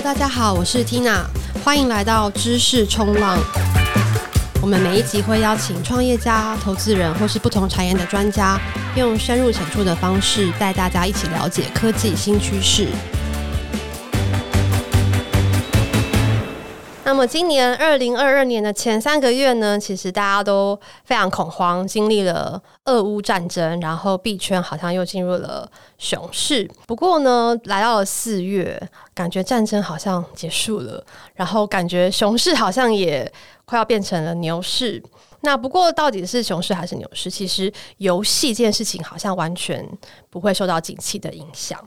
大家好，我是 Tina，欢迎来到知识冲浪。我们每一集会邀请创业家、投资人或是不同产业的专家，用深入浅出的方式带大家一起了解科技新趋势。么，今年二零二二年的前三个月呢，其实大家都非常恐慌，经历了俄乌战争，然后币圈好像又进入了熊市。不过呢，来到了四月，感觉战争好像结束了，然后感觉熊市好像也快要变成了牛市。那不过，到底是熊市还是牛市？其实游戏这件事情好像完全不会受到景气的影响。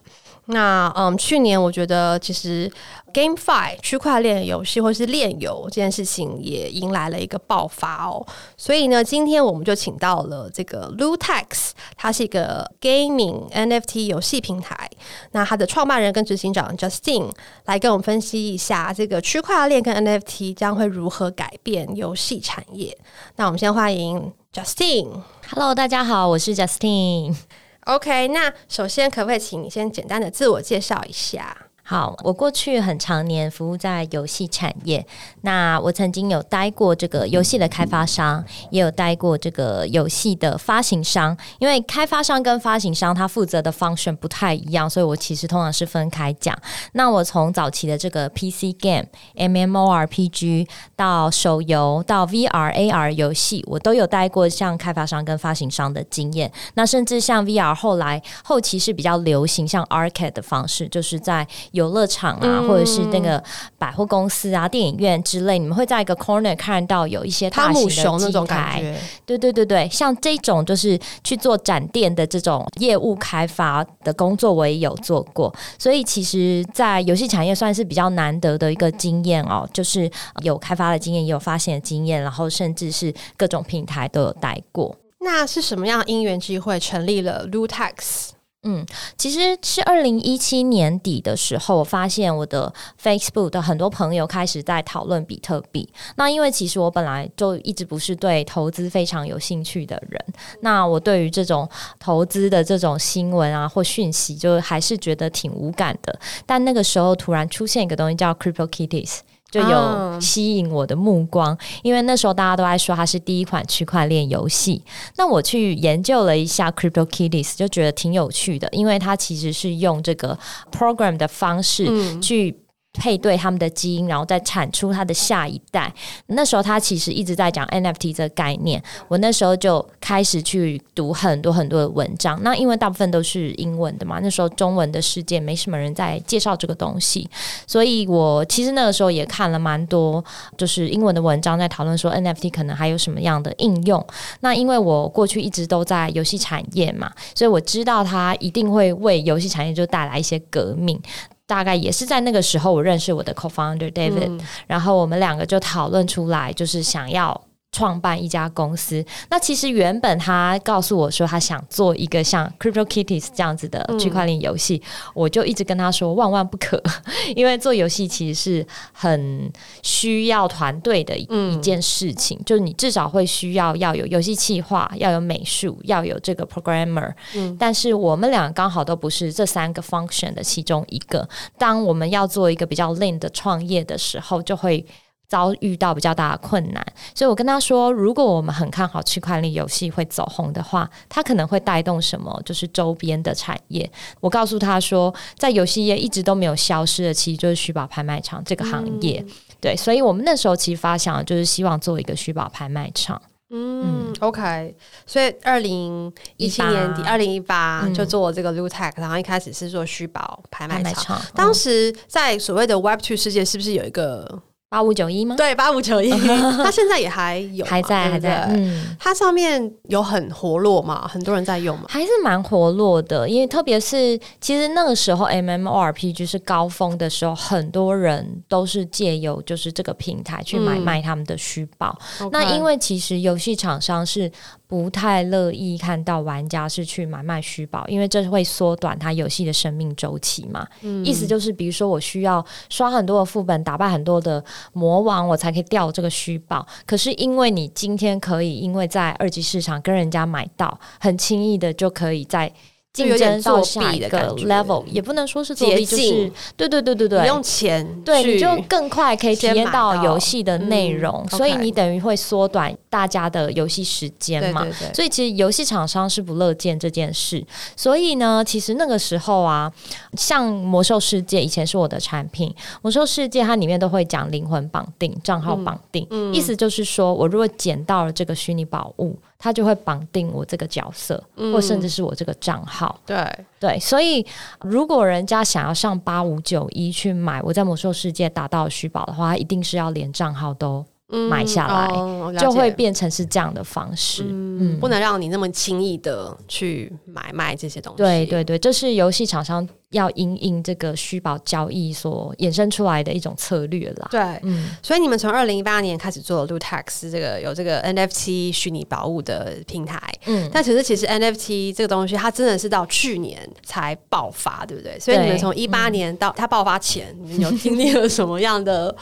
那嗯，去年我觉得其实 GameFi 区块链游戏或是链游这件事情也迎来了一个爆发哦。所以呢，今天我们就请到了这个 Lootex，它是一个 Gaming NFT 游戏平台。那它的创办人跟执行长 Justin 来跟我们分析一下这个区块链跟 NFT 将会如何改变游戏产业。那我们先欢迎 Justin。Hello，大家好，我是 Justin。OK，那首先可不可以请你先简单的自我介绍一下？好，我过去很长年服务在游戏产业。那我曾经有待过这个游戏的开发商，也有待过这个游戏的发行商。因为开发商跟发行商他负责的 function 不太一样，所以我其实通常是分开讲。那我从早期的这个 PC game、MMORPG 到手游到 VR、AR 游戏，我都有待过像开发商跟发行商的经验。那甚至像 VR 后来后期是比较流行像 arcade 的方式，就是在游乐场啊，或者是那个百货公司啊、电影院之类，你们会在一个 corner 看到有一些大型的那种感觉。对对对对，像这种就是去做展店的这种业务开发的工作，我也有做过。所以其实，在游戏产业算是比较难得的一个经验哦，就是有开发的经验，也有发现的经验，然后甚至是各种平台都有待过。那是什么样的因缘机会成立了 Lootex？嗯，其实是二零一七年底的时候，我发现我的 Facebook 的很多朋友开始在讨论比特币。那因为其实我本来就一直不是对投资非常有兴趣的人，那我对于这种投资的这种新闻啊或讯息，就还是觉得挺无感的。但那个时候突然出现一个东西叫 CryptoKitties。就有吸引我的目光，因为那时候大家都在说它是第一款区块链游戏。那我去研究了一下 CryptoKitties，就觉得挺有趣的，因为它其实是用这个 program 的方式去。配对他们的基因，然后再产出他的下一代。那时候他其实一直在讲 NFT 这个概念。我那时候就开始去读很多很多的文章。那因为大部分都是英文的嘛，那时候中文的世界没什么人在介绍这个东西，所以我其实那个时候也看了蛮多，就是英文的文章在讨论说 NFT 可能还有什么样的应用。那因为我过去一直都在游戏产业嘛，所以我知道它一定会为游戏产业就带来一些革命。大概也是在那个时候，我认识我的 co-founder David，嗯，然后我们两个就讨论出来，就是想要。创办一家公司，那其实原本他告诉我说他想做一个像 CryptoKitties 这样子的区块链游戏，嗯，我就一直跟他说万万不可，因为做游戏其实是很需要团队的一件事情，嗯，就是你至少会需要要有游戏企划，要有美术，要有这个 programmer，嗯，但是我们俩刚好都不是这三个 function 的其中一个，当我们要做一个比较 lean 的创业的时候，就会。遭遇到比较大的困难，所以我跟他说，如果我们很看好区块链游戏会走红的话，它可能会带动什么？就是周边的产业。我告诉他说，在游戏业一直都没有消失的，其实就是虚宝拍卖场这个行业。嗯、对，所以我们那时候其实发想就是希望做一个虚宝拍卖场。嗯，嗯，OK。所以二零一七年底，二零一八就做这个 Lootex，然后一开始是做虚宝拍卖场，场。当时在所谓的 Web Two 世界，是不是有一个？八五九一吗？对，八五九一，它现在也还有，还在，还在。嗯，它上面有很活络嘛，很多人在用嘛，还是蛮活络的。因为特别是，其实那个时候 MMORPG 是高峰的时候，很多人都是借由就是这个平台去买卖他们的虚报。嗯。那因为其实游戏厂商是。不太乐意看到玩家是去买卖虚宝，因为这会缩短他游戏的生命周期嘛。嗯。意思就是，比如说我需要刷很多的副本，打败很多的魔王，我才可以掉这个虚宝。可是因为你今天可以，因为在二级市场跟人家买到，很轻易的就可以在竞争到下一个 level，也不能说是作弊，就是对对对对对，用钱对你就更快可以体验到游戏的内容，嗯、所以你等于会缩短大家的游戏时间嘛。对对对，所以其实游戏厂商是不乐见这件事。所以呢，其实那个时候啊，像魔兽世界以前是我的产品，魔兽世界它里面都会讲灵魂绑定、账号绑定，嗯嗯、意思就是说我如果捡到了这个虚拟宝物。它就会绑定我这个角色，嗯、或甚至是我这个账号。对对，所以如果人家想要上八五九一去买我在魔兽世界打到虚宝的话，他一定是要连账号都买下来，嗯哦、就会变成是这样的方式。嗯，嗯不能让你那么轻易的去买卖这些东西。对对对，这是游戏厂商。要因应这个虚宝交易所衍生出来的一种策略啦。对，嗯，所以你们从二零一八年开始做 Lootax 这个有这个 NFT 虚拟宝物的平台，嗯，但其实其实 NFT 这个东西它真的是到去年才爆发，对不对？所以你们从一八年到 它爆发前，嗯、你们有经历了什么样的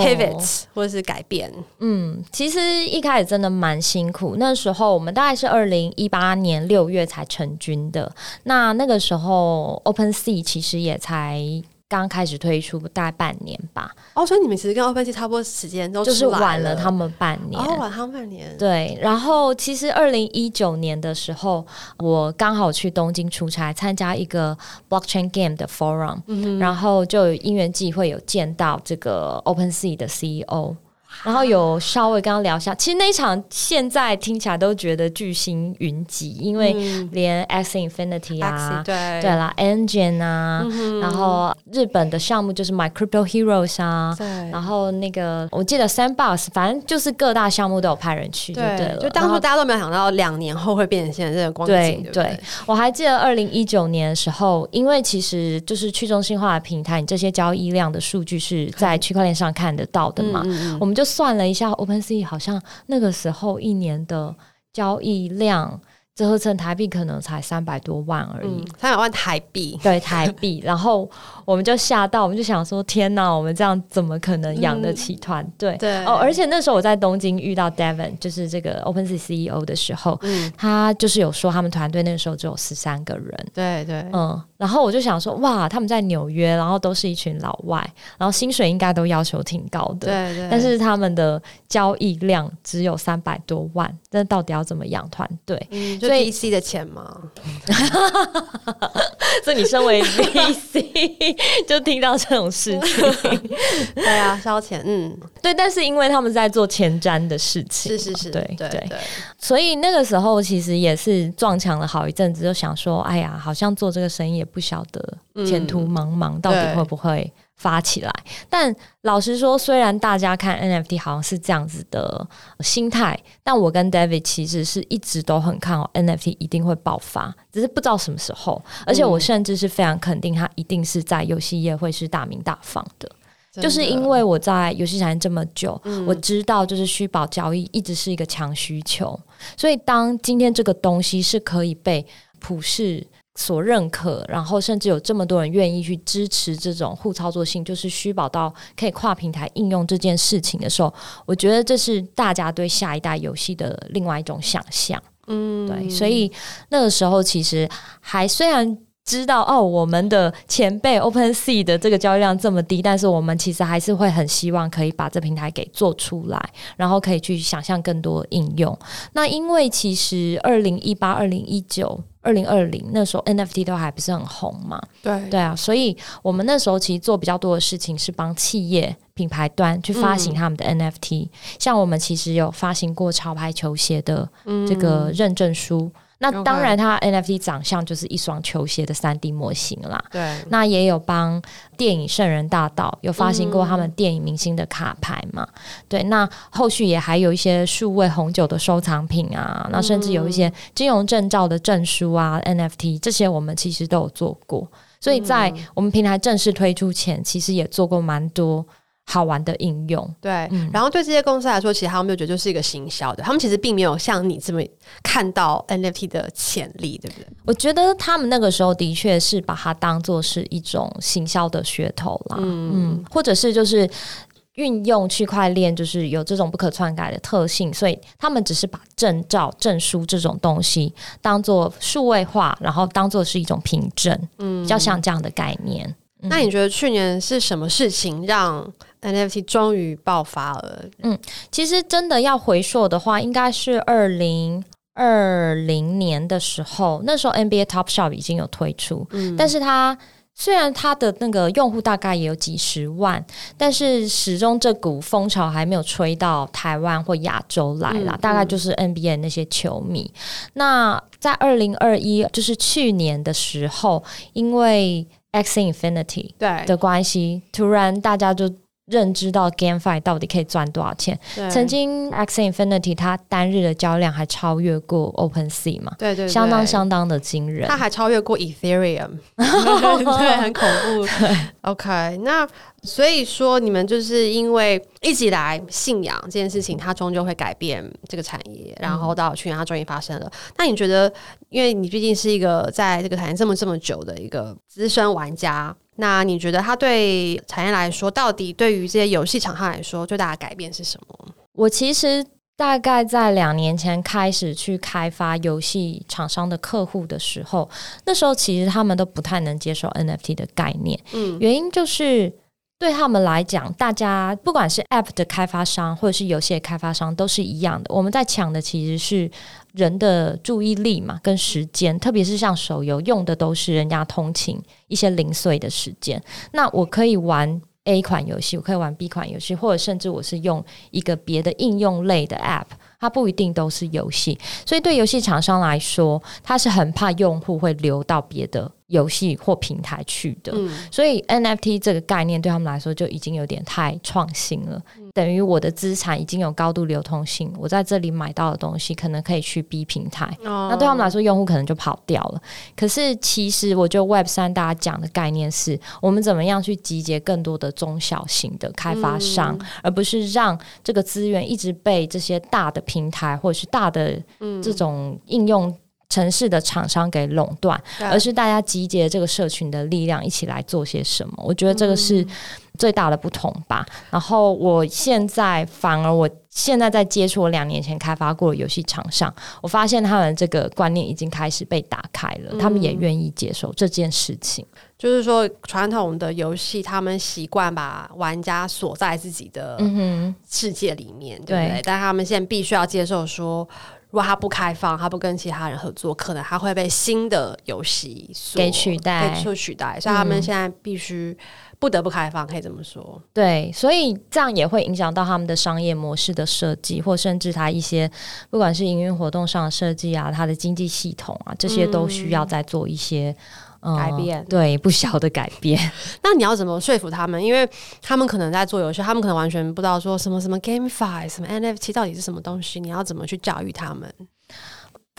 pivots 或者是改变？嗯，其实一开始真的蛮辛苦，那时候我们大概是二零一八年六月才成军的，那那个时候 Open Sea 其实也才刚开始推出，大概半年吧。哦，所以你们其实跟 OpenSea 差不多时间都就是晚了他们半年，哦，晚他们半年。对，然后其实二零一九年的时候，我刚好去东京出差，参加一个 Blockchain Game 的 Forum，嗯，然后就因缘际会有见到这个 OpenSea 的 CEO。然后有稍微跟他聊一下，其实那一场现在听起来都觉得巨星云集，因为连 Axie Infinity 啊，对。对啦，Engine 啊，嗯、然后日本的项目就是 My Crypto Heroes 啊，对。然后那个我记得 Sandbox，反正就是各大项目都有派人去就对，对了。就当初大家都没有想到两年后会变成现在这个光景，对对，对，我还记得二零一九年的时候，因为其实就是去中心化的平台，你这些交易量的数据是在区块链上看得到的嘛，嗯、我们就。算了一下，OpenSea 好像那个时候一年的交易量。折合成台币可能才三百多万而已，三百、嗯、万台币，对台币。然后我们就吓到，我们就想说：天哪，我们这样怎么可能养得起团队？嗯、对哦，而且那时候我在东京遇到 Devon，就是这个 OpenSea CEO 的时候，嗯，他就是有说他们团队那个时候只有十三个人，对对，嗯。然后我就想说：哇，他们在纽约，然后都是一群老外，然后薪水应该都要求挺高的，对对。但是他们的交易量只有三百多万，那到底要怎么养团队？嗯所以 VC 的钱吗？所以你身为 VC 就听到这种事情，对啊，烧钱，嗯，对。但是因为他们在做前瞻的事情，是是是，对对对。所以那个时候其实也是撞墙了好一阵子，就想说，哎呀，好像做这个生意也不晓得前途茫茫，到底会不会？发起来，但老实说，虽然大家看 NFT 好像是这样子的心态，但我跟 David 其实是一直都很看好 NFT 一定会爆发，只是不知道什么时候。而且我甚至是非常肯定，它一定是在游戏业会是大名大放的，的就是因为我在游戏产业这么久，嗯、我知道就是虚宝交易一直是一个强需求，所以当今天这个东西是可以被普世。所认可，然后甚至有这么多人愿意去支持这种互操作性，就是虚宝到可以跨平台应用这件事情的时候，我觉得这是大家对下一代游戏的另外一种想象。嗯，对，所以那个时候其实还虽然知道哦，我们的前辈 OpenSea 的这个交易量这么低，但是我们其实还是会很希望可以把这平台给做出来，然后可以去想象更多应用。那因为其实二零一八、二零一九。二零二零那时候 NFT 都还不是很红嘛，对。对啊，所以我们那时候其实做比较多的事情是帮企业品牌端去发行他们的 NFT，、嗯、像我们其实有发行过潮牌球鞋的这个认证书。嗯那当然，它 NFT 长相就是一双球鞋的三 D 模型啦。对，那也有帮电影《圣人大盗》有发行过他们电影明星的卡牌嘛？嗯、对，那后续也还有一些数位红酒的收藏品啊，那甚至有一些金融证照的证书啊、嗯、NFT 这些，我们其实都有做过。所以在我们平台正式推出前，其实也做过蛮多。好玩的应用，对，嗯、然后对这些公司来说，其实他们就觉得就是一个行销的，他们其实并没有像你这么看到 NFT 的潜力，对不对？我觉得他们那个时候的确是把它当做是一种行销的噱头啦，嗯，嗯，或者是就是运用区块链就是有这种不可篡改的特性，所以他们只是把证照、证书这种东西当做数位化，然后当做是一种凭证，嗯，比较像这样的概念。嗯、那你觉得去年是什么事情让 NFT 终于爆发了？嗯，其实真的要回溯的话，应该是二零二零年的时候，那时候 NBA Top Shop 已经有推出，嗯，但是它。虽然它的那个用户大概也有几十万，但是始终这股风潮还没有吹到台湾或亚洲来啦。嗯、大概就是 NBA 那些球迷。嗯、那在二零二一，就是去年的时候，因为 Axie Infinity 对的关系，突然大家就。认知到 GameFi 到底可以赚多少钱？曾经 Axie Infinity 它单日的交易量还超越过 OpenSea 嘛？对，对对，相当相当的惊人。它还超越过 Ethereum，对，很恐怖。对 OK，那所以说你们就是因为一直以来信仰这件事情，它终究会改变这个产业，然后到去年它终于发生了。那你觉得，因为你毕竟是一个在这个产业这么这么久的一个资深玩家。那你觉得它对产业来说，到底对于这些游戏厂商来说，最大的改变是什么？我其实大概在两年前开始去开发游戏厂商的客户的时候，那时候其实他们都不太能接受 NFT 的概念。嗯，原因就是对他们来讲，大家不管是 App 的开发商或者是游戏的开发商都是一样的，我们在抢的其实是。人的注意力嘛，跟时间，特别是像手游用的都是人家通勤一些零碎的时间。那我可以玩 A 款游戏，我可以玩 B 款游戏，或者甚至我是用一个别的应用类的 App，它不一定都是游戏。所以对游戏厂商来说，他是很怕用户会流到别的游戏或平台去的。嗯，所以 NFT 这个概念对他们来说就已经有点太创新了。等于我的资产已经有高度流通性，我在这里买到的东西可能可以去 B 平台，哦、那对他们来说，用户可能就跑掉了。可是其实，我觉得 Web 三大家讲的概念是我们怎么样去集结更多的中小型的开发商，嗯、而不是让这个资源一直被这些大的平台或者是大的这种应用程式的厂商给垄断，嗯、而是大家集结这个社群的力量一起来做些什么。我觉得这个是。最大的不同吧。然后我现在反而，我现在在接触我两年前开发过的游戏厂商，我发现他们这个观念已经开始被打开了，嗯、他们也愿意接受这件事情。就是说，传统的游戏，他们习惯把玩家锁在自己的世界里面，嗯、对不对？对，但他们现在必须要接受说，如果他不开放，他不跟其他人合作，可能他会被新的游戏所给取代，被所取代。所以他们现在必须。不得不开放，可以这么说。对，所以这样也会影响到他们的商业模式的设计，或甚至他一些不管是营运活动上的设计啊，他的经济系统啊，这些都需要再做一些、嗯嗯、改变。对，不小的改变。那你要怎么说服他们？因为他们可能在做游戏，他们可能完全不知道说什么什么 GameFi、什么 NFT 到底是什么东西。你要怎么去教育他们？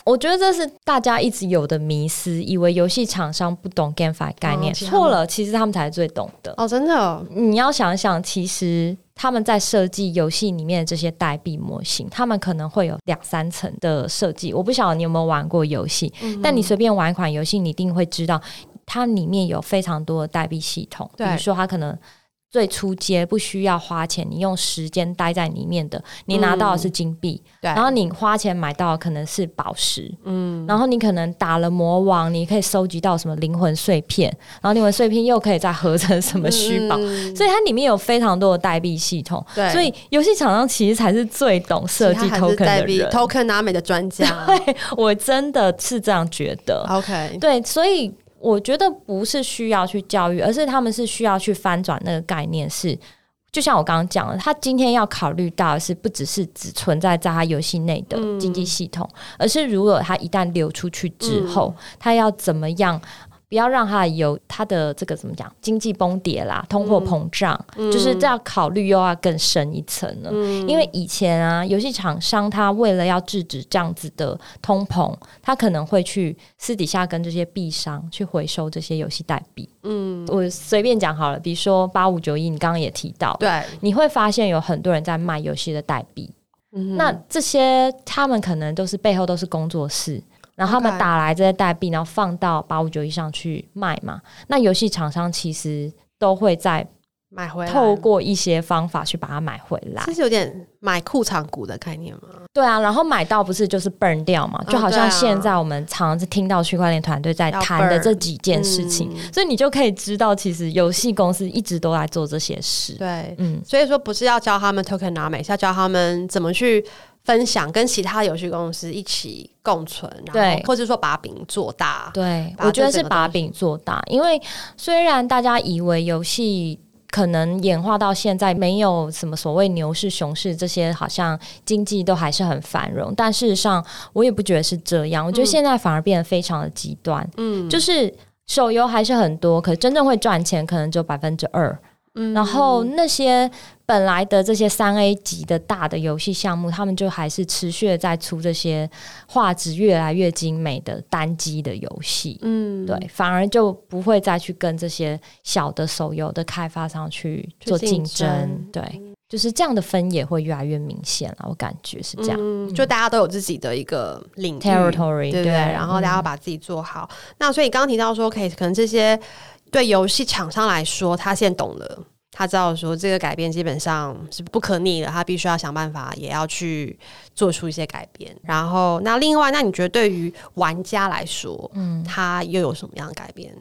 我觉得这是大家一直有的迷思，以为游戏厂商不懂 GameFi 概念，错、哦、了，其实他们才是最懂的。哦，真的、哦，你要想想，其实他们在设计游戏里面的这些代币模型，他们可能会有两三层的设计。我不晓得你有没有玩过游戏，嗯、但你随便玩一款游戏，你一定会知道它里面有非常多的代币系统。比如说，它可能。最初阶不需要花钱，你用时间待在里面的，你拿到的是金币，嗯、对，然后你花钱买到的可能是宝石，嗯，然后你可能打了魔王，你可以收集到什么灵魂碎片，然后灵魂碎片又可以再合成什么虚宝，嗯、所以它里面有非常多的代币系统，对，所以游戏厂商其实才是最懂设计 token 的人，tokenomics 的专家，对，我真的是这样觉得，OK，对，所以。我觉得不是需要去教育，而是他们是需要去翻转那个概念是。是就像我刚刚讲的，他今天要考虑到的是不只是只存在在他游戏内的经济系统，嗯、而是如果他一旦流出去之后，嗯、他要怎么样？不要让它有它的这个怎么讲，经济崩跌啦，通货膨胀，嗯、就是这样考虑又要更深一层了。嗯、因为以前啊，游戏厂商他为了要制止这样子的通膨，他可能会去私底下跟这些币商去回收这些游戏代币。嗯，我随便讲好了，比如说八五九一，你刚刚也提到，对，你会发现有很多人在卖游戏的代币。嗯、那这些他们可能都是背后都是工作室。然后他们打来这些代币，然后放到八五九一上去卖嘛。那游戏厂商其实都会在买回来，透过一些方法去把它买回来，这是有点买库藏股的概念吗？对啊，然后买到不是就是 burn 掉嘛？就好像现在我们常常听到区块链团队在谈的这几件事情，嗯，所以你就可以知道，其实游戏公司一直都在做这些事。对，嗯，所以说不是要教他们 tokenomics，是要教他们怎么去分享，跟其他游戏公司一起共存，对，或者说把饼做大。对，我觉得是把饼做大，因为虽然大家以为游戏。可能演化到现在，没有什么所谓牛市、熊市这些，好像经济都还是很繁荣。但事实上，我也不觉得是这样。我觉得现在反而变得非常的极端。嗯，就是手游还是很多，可是真正会赚钱可能只有百分之二。嗯，然后那些本来的这些三 A 级的大的游戏项目，他们就还是持续的在出这些画质越来越精美的单机的游戏。嗯，对，反而就不会再去跟这些小的手游的开发商去做竞争。对，就是这样的分野会越来越明显了。我感觉是这样，嗯，就大家都有自己的一个领域 territory，对不对？然后大家要把自己做好。嗯，那所以刚刚提到说，可以可能这些。对游戏厂商来说，他现在懂了，他知道说这个改变基本上是不可逆的，他必须要想办法，也要去做出一些改变。然后，那另外，那你觉得对于玩家来说，嗯，他又有什么样的改变？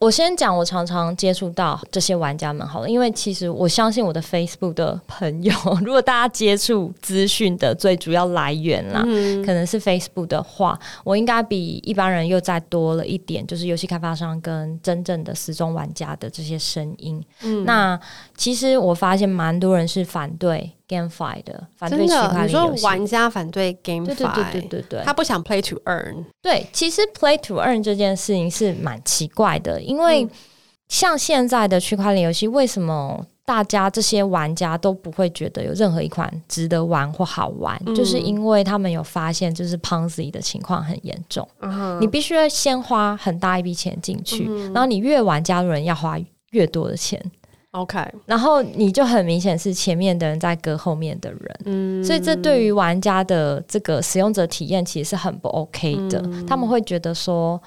我先讲，我常常接触到这些玩家们好了，因为其实我相信我的 Facebook 的朋友，如果大家接触资讯的最主要来源啦，嗯、可能是 Facebook 的话，我应该比一般人又再多了一点，就是游戏开发商跟真正的死忠玩家的这些声音。嗯、那其实我发现蛮多人是反对。GameFi 的反对区块链游戏，你说玩家反对 GameFi，对对对对对对，他不想 Play to Earn。对，其实 Play to Earn 这件事情是蛮奇怪的，因为像现在的区块链游戏，为什么大家这些玩家都不会觉得有任何一款值得玩或好玩？嗯、就是因为他们有发现，就是 Ponzi 的情况很严重。嗯、你必须要先花很大一笔钱进去，嗯、然后你越玩，加入人要花越多的钱。OK，然后你就很明显是前面的人在割后面的人，嗯，所以这对于玩家的这个使用者体验其实是很不 OK 的。嗯，他们会觉得说，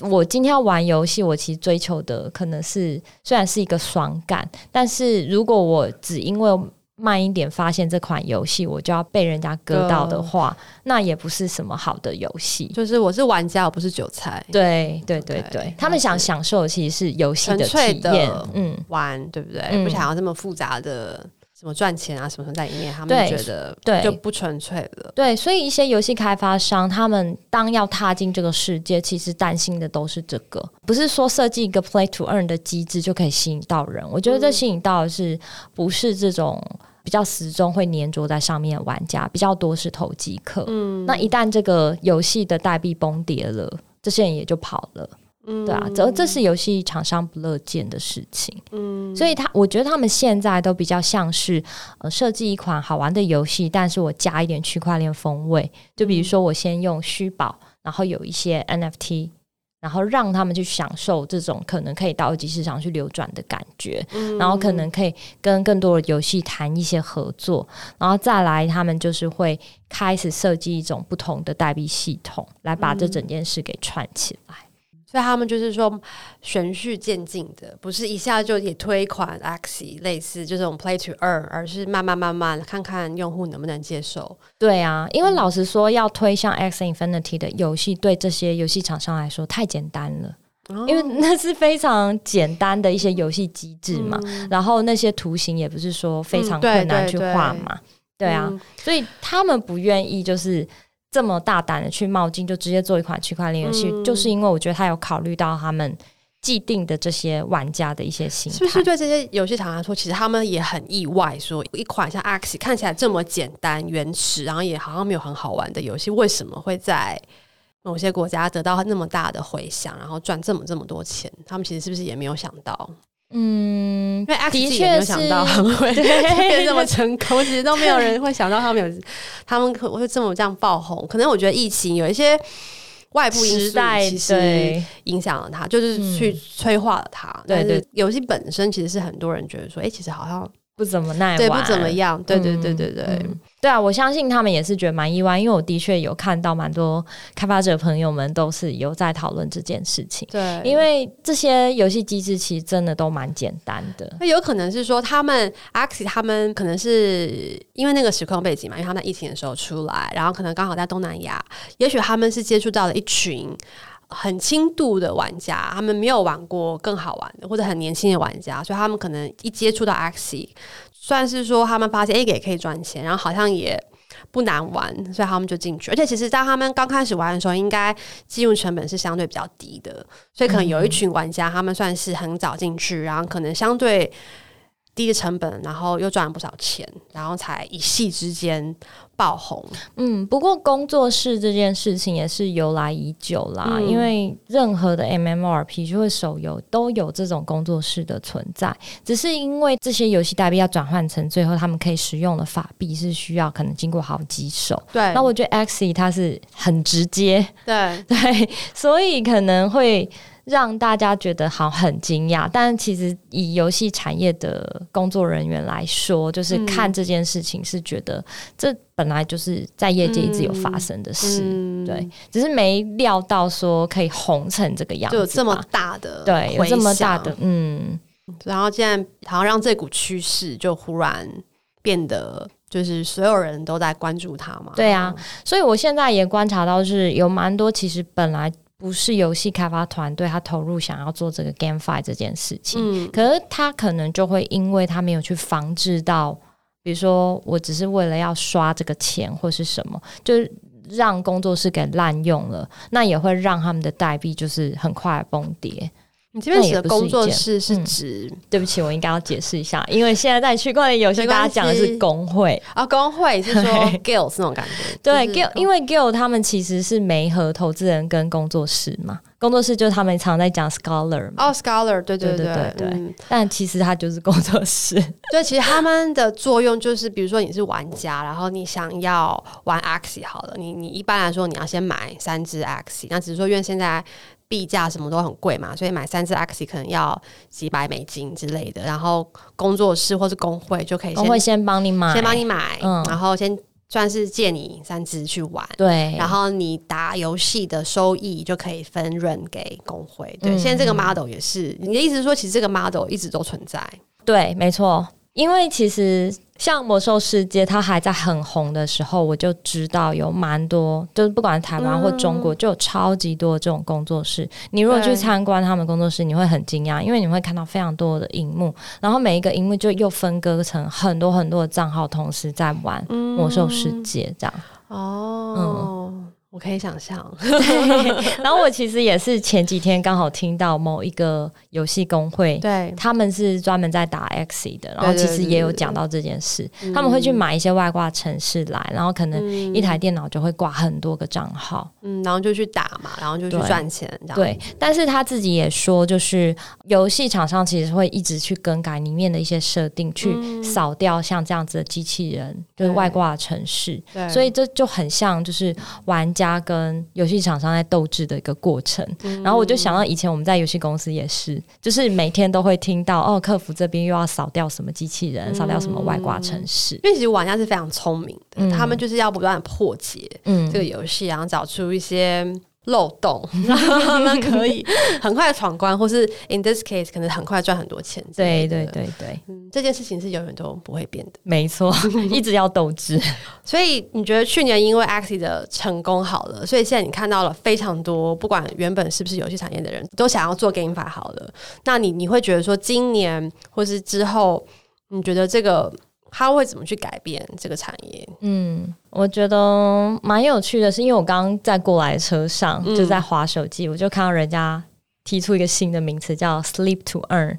我今天要玩游戏，我其实追求的可能是虽然是一个爽感，但是如果我只因为慢一点发现这款游戏，我就要被人家割到的话，那也不是什么好的游戏。就是我是玩家，我不是韭菜。对对对对，okay, 他们想享受的其实是游戏的体验，嗯，玩对不对？嗯、不想要这么复杂的什么赚钱啊什么什么在里面，他们觉得对就不纯粹了。对，所以一些游戏开发商，他们当要踏进这个世界，其实担心的都是这个，不是说设计一个 play to earn 的机制就可以吸引到人。我觉得这吸引到的是不是这种。比较始终会黏着在上面的玩家比较多是投机客，嗯，那一旦这个游戏的代币崩跌了，这些人也就跑了，嗯，对啊，这这是游戏厂商不乐见的事情，嗯，所以他我觉得他们现在都比较像是呃设计一款好玩的游戏，但是我加一点区块链风味，就比如说我先用虚宝，然后有一些 NFT。然后让他们去享受这种可能可以到二级市场去流转的感觉，嗯、然后可能可以跟更多的游戏谈一些合作，然后再来他们就是会开始设计一种不同的代币系统，来把这整件事给串起来。嗯所以他们就是说循序渐进的，不是一下就也推一款 Axie 类似就这种 Play to Earn，而是慢慢慢慢看看用户能不能接受。对啊，因为老实说，要推像 Axie Infinity 的游戏，对这些游戏厂商来说太简单了，哦、因为那是非常简单的一些游戏机制嘛，嗯、然后那些图形也不是说非常困难去画嘛，嗯、对，对，对，对啊，嗯、所以他们不愿意就是。这么大胆的去冒进，就直接做一款区块链游戏，嗯、就是因为我觉得他有考虑到他们既定的这些玩家的一些心态。是不是对这些游戏厂来说，其实他们也很意外，说一款像 Axie 看起来这么简单、原始，然后也好像没有很好玩的游戏，为什么会在某些国家得到那么大的回响，然后赚这么这么多钱？他们其实是不是也没有想到？嗯，因为 X 的确没有想到 会变这么成功，其实都没有人会想到他们有，他们可会这么这样爆红。可能我觉得疫情有一些外部因素，其实影响了他，就是去催化了他。对对，游戏本身其实是很多人觉得说，哎，其实好像。不怎么耐玩，对，不怎么样。对对对对对。嗯嗯对啊，我相信他们也是觉得蛮意外，因为我的确有看到蛮多开发者朋友们都是有在讨论这件事情。对，因为这些游戏机制其实真的都蛮简单的。那有可能是说，他们 Axie 他们可能是因为那个时空背景嘛，因为他们在疫情的时候出来，然后可能刚好在东南亚，也许他们是接触到了一群很轻度的玩家，他们没有玩过更好玩的，或者很年轻的玩家，所以他们可能一接触到 Axie。算是说他们发现 A 个也可以赚钱，然后好像也不难玩，所以他们就进去。而且其实当他们刚开始玩的时候，应该进入成本是相对比较低的，所以可能有一群玩家，他们算是很早进去，然后可能相对低的成本，然后又赚了不少钱，然后才一夕之间。爆红，嗯，不过工作室这件事情也是由来已久啦，嗯、因为任何的 MMORP 就会手游都有这种工作室的存在，只是因为这些游戏代币要转换成最后他们可以使用的法币是需要可能经过好几手，对，那我觉得 Axie 它是很直接，对 对，所以可能会。让大家觉得好很惊讶，但其实以游戏产业的工作人员来说，就是看这件事情是觉得这本来就是在业界一直有发生的事，嗯、对，只是没料到说可以红成这个样子，就有这么大的对，有这么大的嗯，然后现在好像让这股趋势就忽然变得就是所有人都在关注他嘛，对啊，所以我现在也观察到是有蛮多其实本来。不是游戏开发团队，他投入想要做这个 GameFi 这件事情，嗯，可是他可能就会因为他没有去防治到，比如说我只是为了要刷这个钱或是什么，就让工作室给滥用了，那也会让他们的代币就是很快崩跌。你这边指的工作室是指？嗯、对不起，我应该要解释一下，因为现在在区块链游戏，大家讲的是工会啊，工会是说 Guild 那种感觉。对 Guild，因为 Guild 他们其实是媒和投资人跟工作室嘛，工作室就是他们常在讲 Scholar 嘛。哦，Scholar，对对对对对，但其实他就是工作室。对，其实他们的作用就是，比如说你是玩家，然后你想要玩 Axie 好了，你你一般来说你要先买三只 Axie，那只是说因为现在。币价什么都很贵嘛，所以买三只 Axie 可能要几百美金之类的。然后工作室或是工会就可以先，工会先帮你买，先帮你买，嗯，然后先算是借你三只去玩，对。然后你打游戏的收益就可以分润给工会。对，嗯、现在这个 model 也是，你的意思是说，其实这个 model 一直都存在？对，没错。因为其实像魔兽世界，它还在很红的时候，我就知道有蛮多，就是不管台湾或中国，就有超级多这种工作室。你如果去参观他们工作室，你会很惊讶，因为你会看到非常多的荧幕，然后每一个荧幕就又分割成很多很多的账号，同时在玩魔兽世界这样。哦。嗯我可以想象，然后我其实也是前几天刚好听到某一个游戏工会，对，他们是专门在打 Axie 的，然后其实也有讲到这件事，他们会去买一些外挂城市来，然后可能一台电脑就会挂很多个账号，嗯，然后就去打嘛，然后就去赚钱这样，对，但是他自己也说，就是游戏厂商其实会一直去更改里面的一些设定，去扫掉像这样子的机器人，就是外挂城市，对，所以这就很像就是玩家。家跟游戏厂商在斗智的一个过程，嗯、然后我就想到以前我们在游戏公司也是，就是每天都会听到哦，客服这边又要扫掉什么机器人，扫、嗯、掉什么外挂城市。因为其实玩家是非常聪明的，嗯、他们就是要不断破解这个游戏，然后找出一些。漏洞，然后他们可以很快闯关，或是 in this case 可能很快赚很多钱。对对对对，嗯，这件事情是永远都不会变的。没错，一直要斗志。所以你觉得去年因为 Axie 的成功好了，所以现在你看到了非常多，不管原本是不是游戏产业的人都想要做 GameFi 好了。那你你会觉得说，今年或是之后，你觉得这个？他会怎么去改变这个产业？嗯，我觉得蛮有趣的，是因为我刚刚在过来的车上、嗯、就在滑手机，我就看到人家提出一个新的名词叫 “Sleep to Earn”，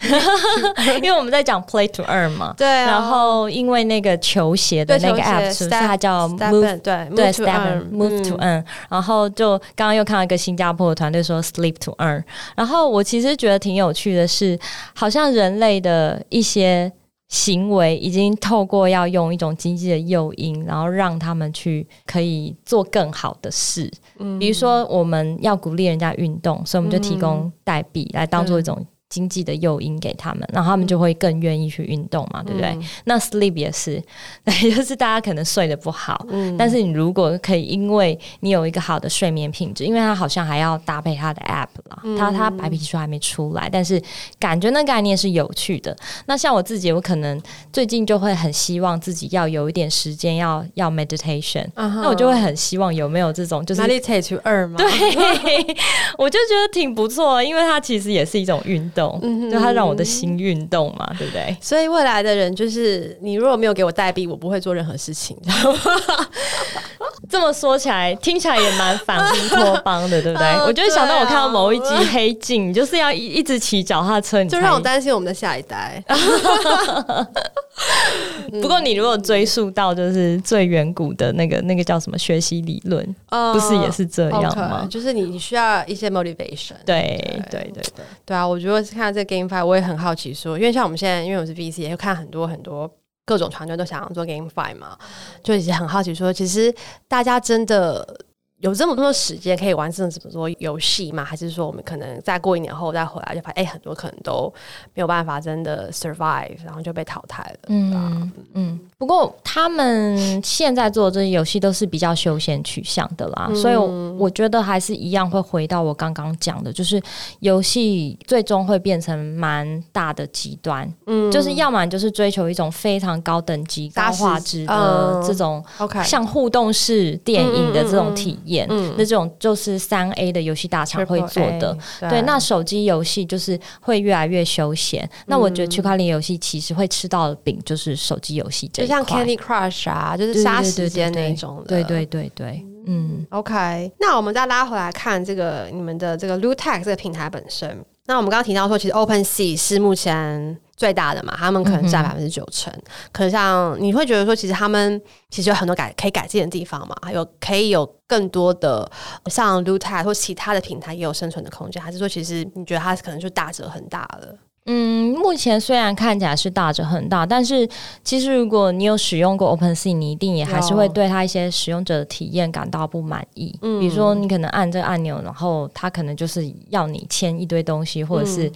因为我们在讲 “Play to Earn” 嘛。对、啊。然后因为那个球鞋的那个 App，是它叫 Move，对对 Move to Earn。然后就刚刚又看到一个新加坡的团队说 “Sleep to Earn”，然后我其实觉得挺有趣的是，好像人类的一些。行为已经透过要用一种经济的诱因，然后让他们去可以做更好的事。嗯，比如说我们要鼓励人家运动，所以我们就提供代币来当做一种经济的诱因给他们，然后他们就会更愿意去运动嘛，嗯、对不对？那 sleep 也是，对，就是大家可能睡得不好，嗯，但是你如果可以，因为你有一个好的睡眠品质，因为他好像还要搭配他的 app 啦，嗯、他他白皮书还没出来，但是感觉那概念是有趣的。那像我自己，我可能最近就会很希望自己要有一点时间要要 meditation，、uh huh、那我就会很希望有没有这种就是 meditate to earn 吗？对，我就觉得挺不错，因为它其实也是一种运动。嗯，就他让我的心运动嘛，对不对？所以未来的人就是你，如果没有给我代币，我不会做任何事情。这么说起来，听起来也蛮反乌托邦的，对不对？呃、我就想到我看到某一集《黑镜》，就是要一一直骑脚踏车，就让我担心我们的下一代。不过，你如果追溯到就是最远古的那个那个叫什么学习理论，呃、不是也是这样吗？Okay, 就是你需要一些 motivation。对对对对对啊！我觉得看到这个 game five，我也很好奇说，因为像我们现在，因为我是 VC，也会看很多很多各种团队都想要做 GameFi 嘛，就一直很好奇说，其实大家真的。有这么多的时间可以玩这么多游戏吗？还是说我们可能再过一年后再回来就发现，哎、欸，很多可能都没有办法真的 survive，然后就被淘汰了。嗯嗯。嗯，不过他们现在做的这些游戏都是比较休闲取向的啦，嗯、所以我觉得还是一样会回到我刚刚讲的，就是游戏最终会变成蛮大的极端。嗯，就是要么就是追求一种非常高等级、高画质的这种像互动式电影的这种体验。演、嗯、那种就是三 A 的游戏大厂会做的，对，对。那手机游戏就是会越来越休闲。嗯、那我觉得区块链游戏其实会吃到的饼就是手机游戏这一块，就像 Candy Crush 啊，就是杀时间那种的。对对对对，嗯。OK，那我们再拉回来看这个你们的这个 Lootax 这个平台本身。那我们刚刚提到说，其实 OpenSea 是目前最大的嘛，他们可能占百分之九成。嗯、可是像你会觉得说，其实他们其实有很多改可以改进的地方嘛，还有可以有更多的像 Lootex 或其他的平台也有生存的空间，还是说其实你觉得它可能就打折很大了？嗯，目前虽然看起来是打折很大，但是其实如果你有使用过 OpenSea，你一定也还是会对它一些使用者的体验感到不满意。嗯，比如说你可能按这个按钮，然后它可能就是要你签一堆东西，或者是。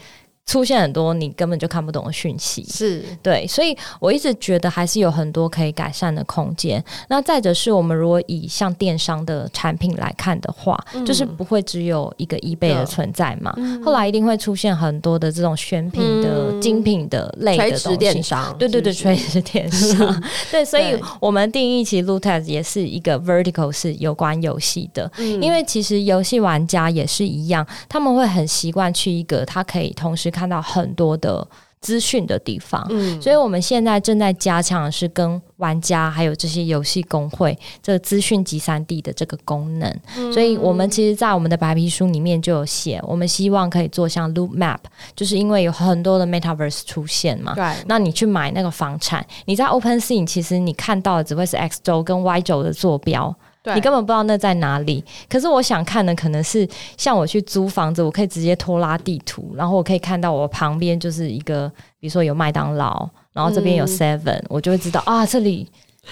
出现很多你根本就看不懂的讯息，是。对，所以我一直觉得还是有很多可以改善的空间。那再者是我们如果以像电商的产品来看的话，嗯、就是不会只有一个 eBay 的存在嘛，嗯、后来一定会出现很多的这种选品的、嗯、精品的类的东西。电商，对对对，垂直电商。对，所以我们定义其实 Lootex 也是一个 vertical 是有关游戏的，嗯、因为其实游戏玩家也是一样，他们会很习惯去一个他可以同时。看到很多的资讯的地方，嗯，所以我们现在正在加强的是跟玩家还有这些游戏工会这个资讯集散地的这个功能。嗯，所以我们其实，在我们的白皮书里面就有写，我们希望可以做像 Loop Map，就是因为有很多的 Metaverse 出现嘛，对，那你去买那个房产，你在 Open Scene 其实你看到的只会是 X 轴跟 Y 轴的坐标。对你根本不知道那在哪里，可是我想看的可能是像我去租房子，我可以直接拖拉地图，然后我可以看到我旁边就是一个，比如说有麦当劳，然后这边有 Seven，嗯，我就会知道啊，这里。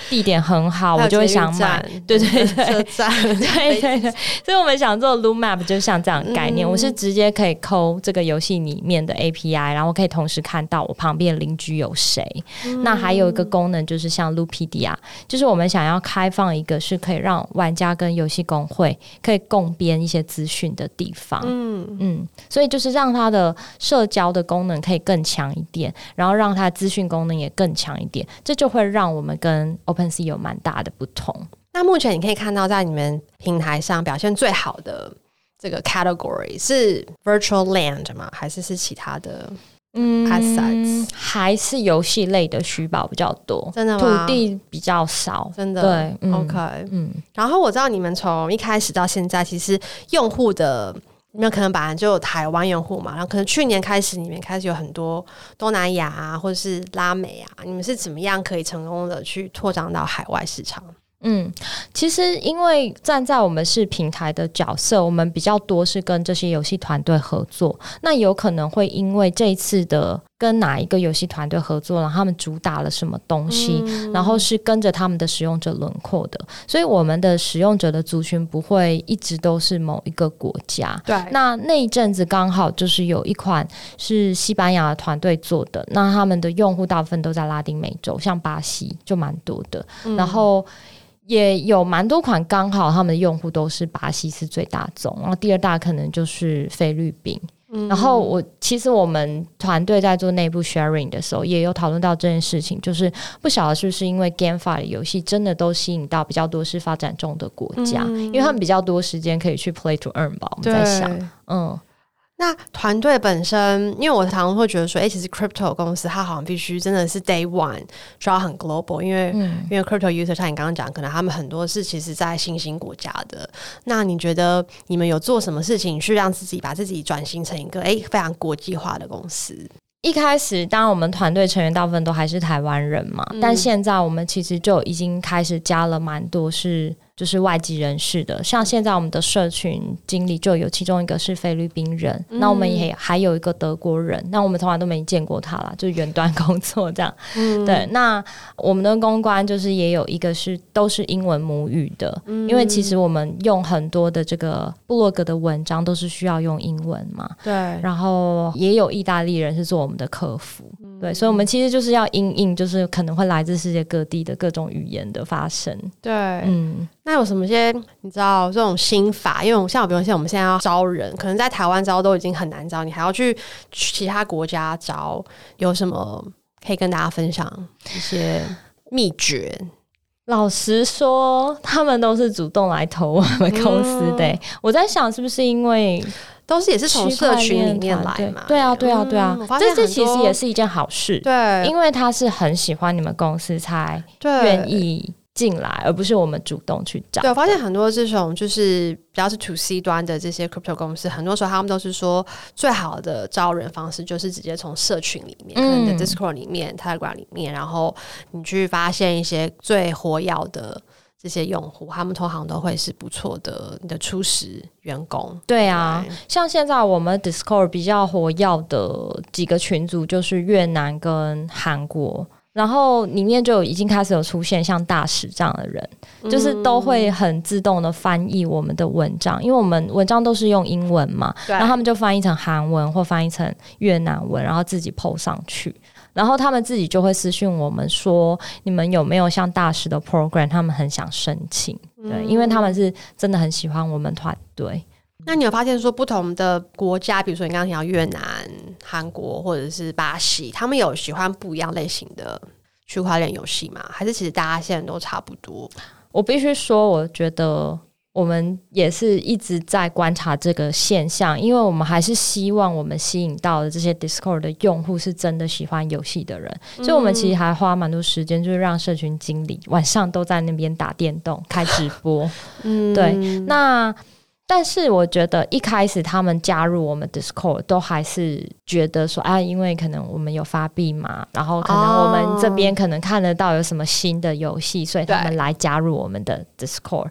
地点很好，我就会想买。对对对，车站，对对对。所以我们想做 Loop Map，就像这样的概念，嗯、我是直接可以抠这个游戏里面的 API，然后可以同时看到我旁边邻居有谁。嗯、那还有一个功能就是像 Lootpedia，就是我们想要开放一个是可以让玩家跟游戏工会可以共编一些资讯的地方。嗯嗯，所以就是让它的社交的功能可以更强一点，然后让它资讯功能也更强一点，这就会让我们跟 OpenSea 有蛮大的不同。那目前你可以看到，在你们平台上表现最好的这个 category 是 Virtual Land 吗？还是是其他的？嗯，assets 还是游戏类的虚宝比较多，真的吗？土地比较少，真的。对、嗯、，OK，嗯。然后我知道你们从一开始到现在，其实用户的。你们可能本来就有台湾用户嘛，然后可能去年开始，你们开始有很多东南亚啊，或者是拉美啊，你们是怎么样可以成功的去拓展到海外市场？嗯，其实因为站在我们是平台的角色，我们比较多是跟这些游戏团队合作，那有可能会因为这一次的。跟哪一个游戏团队合作，然后他们主打了什么东西，嗯、然后是跟着他们的使用者轮廓的，所以我们的使用者的族群不会一直都是某一个国家。对，那那一阵子刚好就是有一款是西班牙的团队做的，那他们的用户大部分都在拉丁美洲，像巴西就蛮多的，嗯、然后也有蛮多款刚好他们的用户都是巴西是最大宗，然后第二大可能就是菲律宾。然后我其实我们团队在做内部 sharing 的时候，也有讨论到这件事情，就是不晓得是不是因为 GameFi 的游戏真的都吸引到比较多是发展中的国家，嗯、因为他们比较多时间可以去 play to earn 吧。我们在想，嗯。那团队本身，因为我常常会觉得说，哎、欸，其实 crypto 公司它好像必须真的是 day one 就要很 global，因为、嗯、因为 crypto user 像你刚刚讲，可能他们很多是其实在新兴国家的。那你觉得你们有做什么事情去让自己把自己转型成一个哎、欸、非常国际化的公司？一开始，当然我们团队成员大部分都还是台湾人嘛，嗯、但现在我们其实就已经开始加了蛮多是。就是外籍人士的，像现在我们的社群经理就有其中一个是菲律宾人，嗯、那我们也还有一个德国人，那我们从来都没见过他啦，就是远端工作这样。嗯、对，那我们的公关就是也有一个是都是英文母语的，嗯、因为其实我们用很多的这个部落格的文章都是需要用英文嘛。对，然后也有意大利人是做我们的客服，嗯、对，所以我们其实就是要因应，就是可能会来自世界各地的各种语言的发生。对，嗯。那有什么些你知道这种心法？因为像比如像我们现在要招人，可能在台湾招都已经很难招，你还要去其他国家招，有什么可以跟大家分享一些秘诀？老实说，他们都是主动来投我们公司的。嗯、我在想，是不是因为都是也是从社群里面来嘛？对啊，对啊，对啊。这这其实也是一件好事，对，因为他是很喜欢你们公司才愿意。进来，而不是我们主动去找。对，我发现很多这种就是比较是 to C 端的这些 crypto 公司，很多时候他们都是说最好的招人方式就是直接从社群里面，嗯、可能你的 Discord 里面、Telegram 里面，然后你去发现一些最活跃的这些用户，他们通常都会是不错的你的初始员工。对啊，对像现在我们 Discord 比较活跃的几个群组就是越南跟韩国。然后里面就已经开始有出现像大使这样的人，嗯、就是都会很自动的翻译我们的文章，因为我们文章都是用英文嘛，然后他们就翻译成韩文或翻译成越南文，然后自己 PO 上去，然后他们自己就会私讯我们说，你们有没有像大师的 program？他们很想申请，对，嗯、因为他们是真的很喜欢我们团队。那你有发现说不同的国家，比如说你刚刚提到越南、韩国或者是巴西，他们有喜欢不一样类型的区块链游戏吗？还是其实大家现在都差不多？我必须说，我觉得我们也是一直在观察这个现象，因为我们还是希望我们吸引到的这些 Discord 的用户是真的喜欢游戏的人，嗯、所以我们其实还花蛮多时间，就是让社群经理晚上都在那边打电动、开直播。嗯，对，那。但是我觉得一开始他们加入我们 Discord 都还是觉得说啊，因为可能我们有发币嘛，然后可能我们这边可能看得到有什么新的游戏，所以他们来加入我们的 Discord。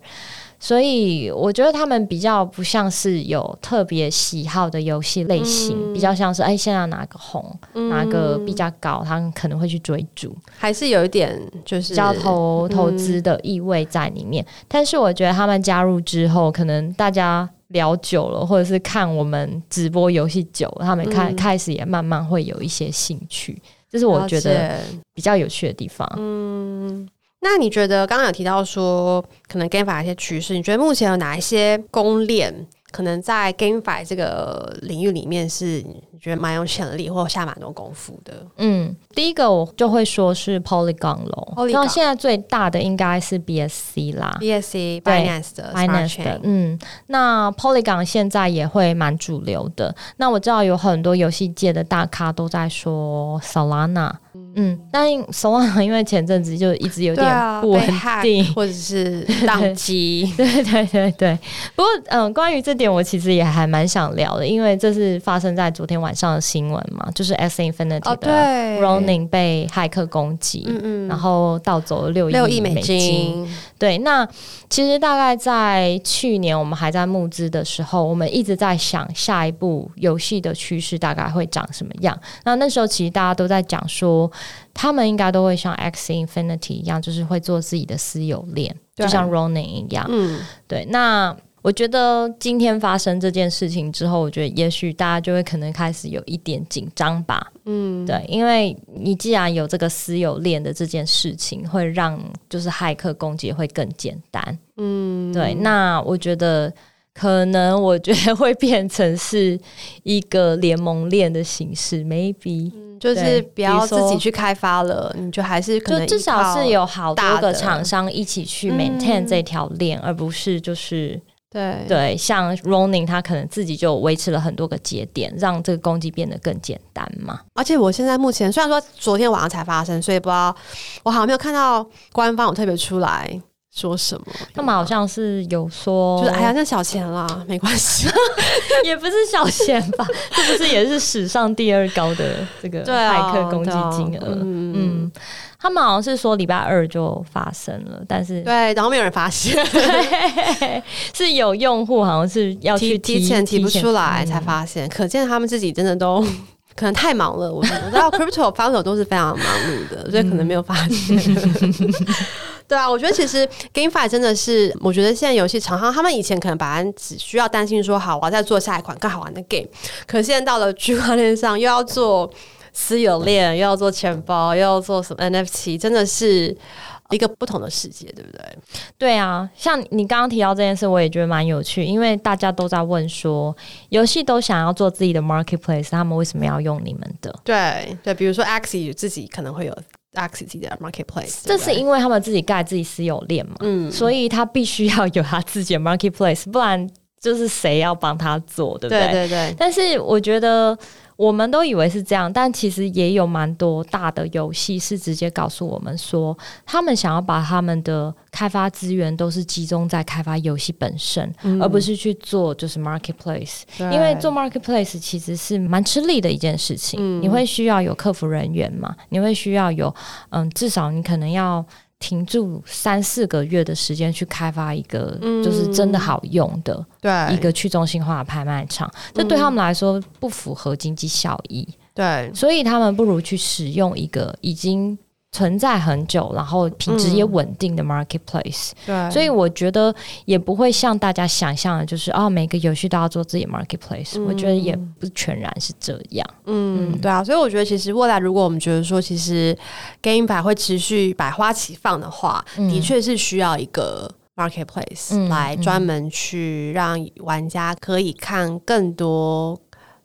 所以我觉得他们比较不像是有特别喜好的游戏类型，嗯、比较像是哎，现在哪个红，嗯、哪个比较高，他们可能会去追逐，还是有一点就是交投投资的意味在里面。嗯、但是我觉得他们加入之后，可能大家聊久了，或者是看我们直播游戏久了，他们开、嗯、开始也慢慢会有一些兴趣，这是我觉得比较有趣的地方。嗯。那你觉得刚刚有提到说，可能 GameFi 一些趋势，你觉得目前有哪一些公链，可能在 GameFi 这个领域里面是？觉得蛮有潜力，或下蛮多功夫的。嗯，第一个我就会说是 Polygon 喽。然后现在最大的应该是 BSC 啦，BSC Binance 的 Binance 的。嗯，那 Polygon 现在也会蛮主流的。那我知道有很多游戏界的大咖都在说 Solana。嗯，但 Solana 因为前阵子就一直有点不稳定，或者是 宕机。对对对对。不过，嗯，关于这点我其实也还蛮想聊的，因为这是发生在昨天晚上的新闻嘛，就是 Axie Infinity 的 Ronin 被骇客攻击，嗯嗯，然后盗走了六亿美金。对，那其实大概在去年我们还在募资的时候，我们一直在想下一步游戏的趋势大概会长什么样。那那时候其实大家都在讲说，他们应该都会像 Axie Infinity 一样，就是会做自己的私有链，就像 Ronin 一样。嗯，对，那。我觉得今天发生这件事情之后，我觉得也许大家就会可能开始有一点紧张吧。嗯，对，因为你既然有这个私有链的这件事情，会让就是骇客攻击会更简单。嗯，对，那我觉得可能我觉得会变成是一个联盟链的形式，maybe、嗯、就是不要自己去开发了，你就还是可能就至少是有好多个厂商一起去 maintain 这条链，嗯、而不是就是。对对，像 Ronin 他可能自己就维持了很多个节点，让这个攻击变得更简单嘛。而且我现在目前虽然说昨天晚上才发生，所以不知道我好像没有看到官方有特别出来说什么。他们好像是有说，就是哎呀，那小钱啦，没关系，也不是小钱吧？这不是也是史上第二高的这个骇客攻击金额？嗯。嗯他们好像是说礼拜二就发生了，但是对，然后没有人发现，是有用户好像是要去提，提前提不出来才发现，嗯、可见他们自己真的都 可能太忙了。我我知道 Crypto founder 都是非常忙碌的，所以可能没有发现。嗯、对啊，我觉得其实 GameFi 真的是，我觉得现在游戏厂商他们以前可能本来只需要担心说，好，我要再做下一款更好玩的 game，可现在到了区块链上又要做。私有链又要做钱包，又要做什么 NFT，真的是一个不同的世界，对不对？对啊，像你刚刚提到这件事，我也觉得蛮有趣，因为大家都在问说，游戏都想要做自己的 marketplace，他们为什么要用你们的？对对，比如说 Axie 自己可能会有 Axie 自己的 marketplace，这是因为他们自己盖自己私有链嘛，嗯，所以他必须要有他自己的 marketplace，不然就是谁要帮他做，对不对？对对对。但是我觉得。我们都以为是这样，但其实也有蛮多大的游戏是直接告诉我们说，他们想要把他们的开发资源都是集中在开发游戏本身，嗯、而不是去做就是 marketplace。因为做 marketplace 其实是蛮吃力的一件事情，嗯、你会需要有客服人员嘛，你会需要有嗯，至少你可能要。停住三四个月的时间去开发一个，就是真的好用的，对。一个去中心化的拍卖场，这对他们来说不符合经济效益，对，所以他们不如去使用一个已经。存在很久，然后品质也稳定的 marketplace，嗯、对，所以我觉得也不会像大家想象的，就是啊、哦，每个游戏都要做自己 marketplace，、嗯、我觉得也不全然是这样。嗯，嗯。对啊，所以我觉得其实未来如果我们觉得说，其实 GameFi 会持续百花齐放的话，嗯、的确是需要一个 marketplace、嗯、来专门去让玩家可以看更多。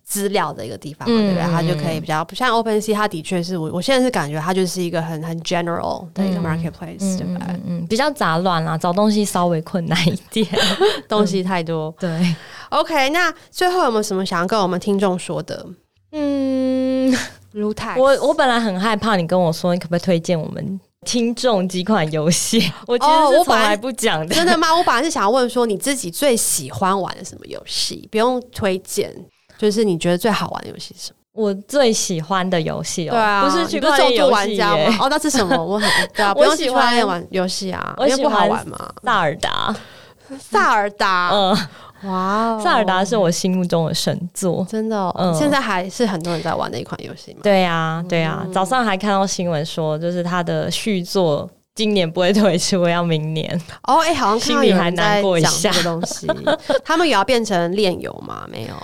资料的一个地方，对不对？它就可以比较不像 OpenSea，它的确是我我现在是感觉它就是一个很很 general 的一个 marketplace，对不对？嗯，比较杂乱啦，找东西稍微困难一点，东西太多。对，OK，那最后有没有什么想要跟我们听众说的？嗯，Lootax，我我本来很害怕你跟我说，你可不可以推荐我们听众几款游戏？我其实我从来不讲的，真的吗？我本来是想要问说你自己最喜欢玩的什么游戏，不用推荐。就是你觉得最好玩的游戏是什么？我最喜欢的游戏哦，对啊，不是区块链游戏吗？哦，那是什么？我很对啊，不用区块链玩游戏啊，因为不好玩嘛。萨尔达，萨尔达，嗯，哇，萨尔达是我心目中的神作，真的，嗯，现在还是很多人在玩的一款游戏吗？对呀，对呀，早上还看到新闻说，就是它的续作今年不会推出，我要明年。哦，哎，好像心里还难过一下的东西，他们也要变成炼油吗？没有。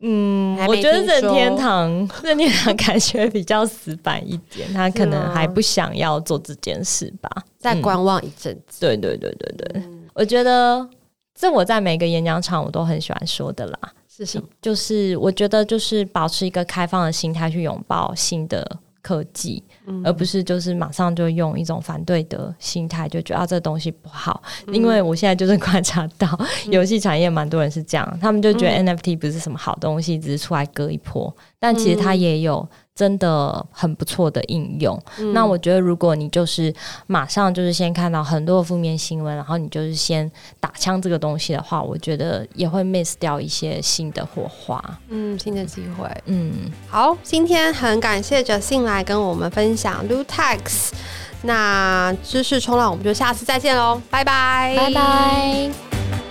嗯，我觉得任天堂 任天堂感觉比较死板一点，他可能还不想要做这件事吧，再观望一阵子。对对对对对，嗯、我觉得这我在每个演讲场我都很喜欢说的啦。是什么？就是我觉得就是保持一个开放的心态去拥抱新的科技，嗯、而不是就是马上就用一种反对的心态，就觉得啊这东西不好。嗯、因为我现在就是观察到游戏产业蛮多人是这样，他们就觉得 NFT 不是什么好东西，只是出来割一波，但其实它也有。真的很不错的应用。嗯、那我觉得，如果你就是马上就是先看到很多负面新闻，然后你就是先打枪这个东西的话，我觉得也会 miss 掉一些新的火花，嗯，新的机会。嗯，好，今天很感谢 Justine 来跟我们分享 Lootax。那知识冲浪，我们就下次再见喽，拜拜，拜拜。